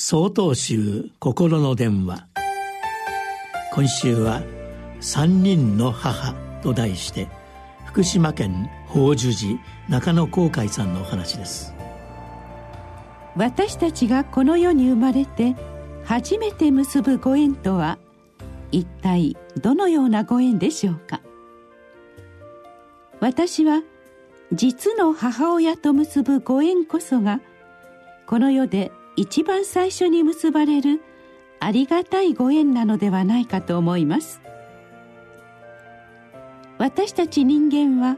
総統集心の電話。今週は「三人の母」と題して福島県法寿寺中野航海さんのお話です。私たちがこの世に生まれて初めて結ぶご縁とは一体どのようなご縁でしょうか。私は実の母親と結ぶご縁こそがこの世で一番最初に結ばれるありがたいご縁なのではないかと思います。私たち人間は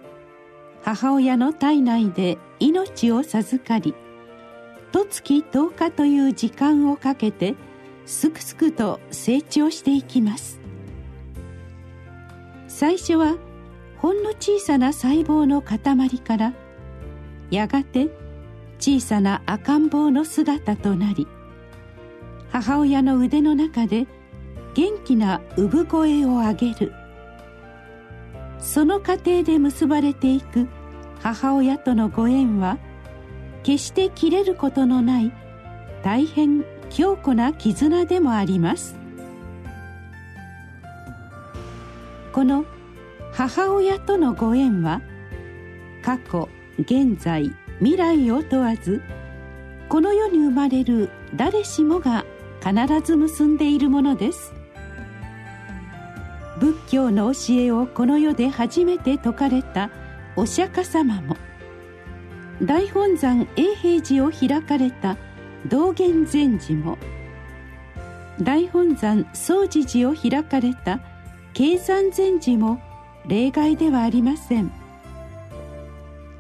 母親の体内で命を授かり十月10日という時間をかけてすくすくと成長していきます。最初はほんの小さな細胞の塊からやがて小さな赤ん坊の姿となり母親の腕の中で元気な産声を上げる。その過程で結ばれていく母親とのご縁は決して切れることのない大変強固な絆でもあります。この母親とのご縁は過去現在未来を問わずこの世に生まれる誰しもが必ず結んでいるものです。仏教の教えをこの世で初めて説かれたお釈迦様も大本山永平寺を開かれた道元禅師も大本山宗持寺を開かれた慶山禅師も例外ではありません。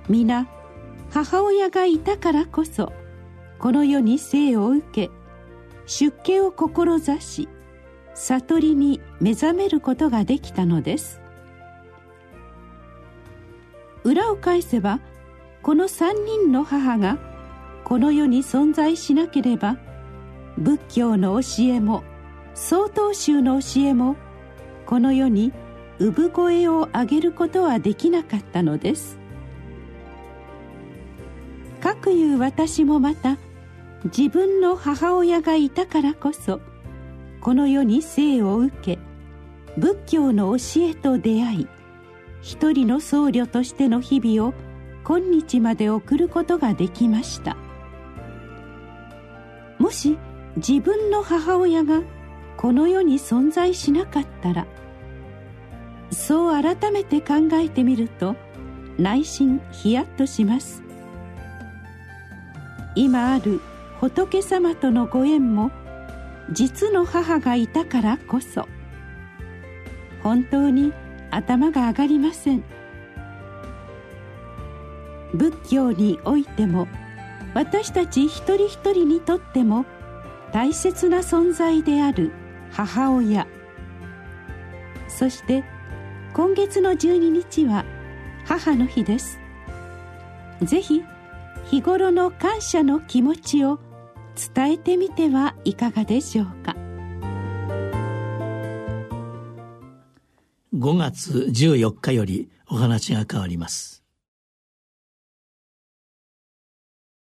皆母親がいたからこそこの世に生を受け出家を志し悟りに目覚めることができたのです。裏を返せばこの三人の母がこの世に存在しなければ仏教の教えも曹洞宗の教えもこの世に産声を上げることはできなかったのです。かくいう私もまた自分の母親がいたからこそこの世に生を受け仏教の教えと出会い一人の僧侶としての日々を今日まで送ることができました。もし自分の母親がこの世に存在しなかったらそう改めて考えてみると内心ヒヤッとします。今ある仏様とのご縁も実の母がいたからこそ本当に頭が上がりません。仏教においても私たち一人一人にとっても大切な存在である母親。そして今月の12日は母の日です。ぜひ日頃の感謝の気持ちを伝えてみてはいかがでしょうか。5月14日よりお話が変わります。